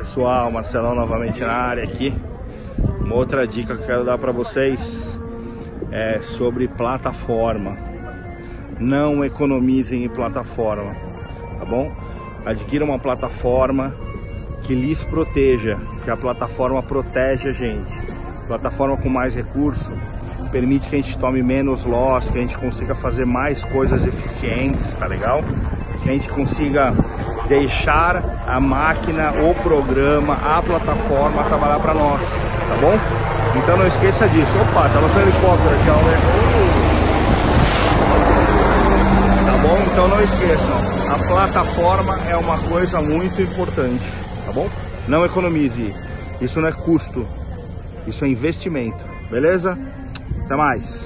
Pessoal, Marcelão novamente na área aqui. Uma outra dica que eu quero dar para vocês é sobre plataforma. Não economizem em plataforma, tá bom? Adquira uma plataforma que lhes proteja, que a plataforma protege a gente. Plataforma com mais recurso permite que a gente tome menos loss, que a gente consiga fazer mais coisas eficientes, tá legal? Que a gente consiga deixar a máquina, o programa, a plataforma trabalhar para nós, tá bom? Então não esqueça disso. Opa, tava com helicóptero aqui, ó. Tá bom? Então não esqueçam, a plataforma é uma coisa muito importante, tá bom? Não economize. Isso não é custo, isso é investimento, beleza? Até mais.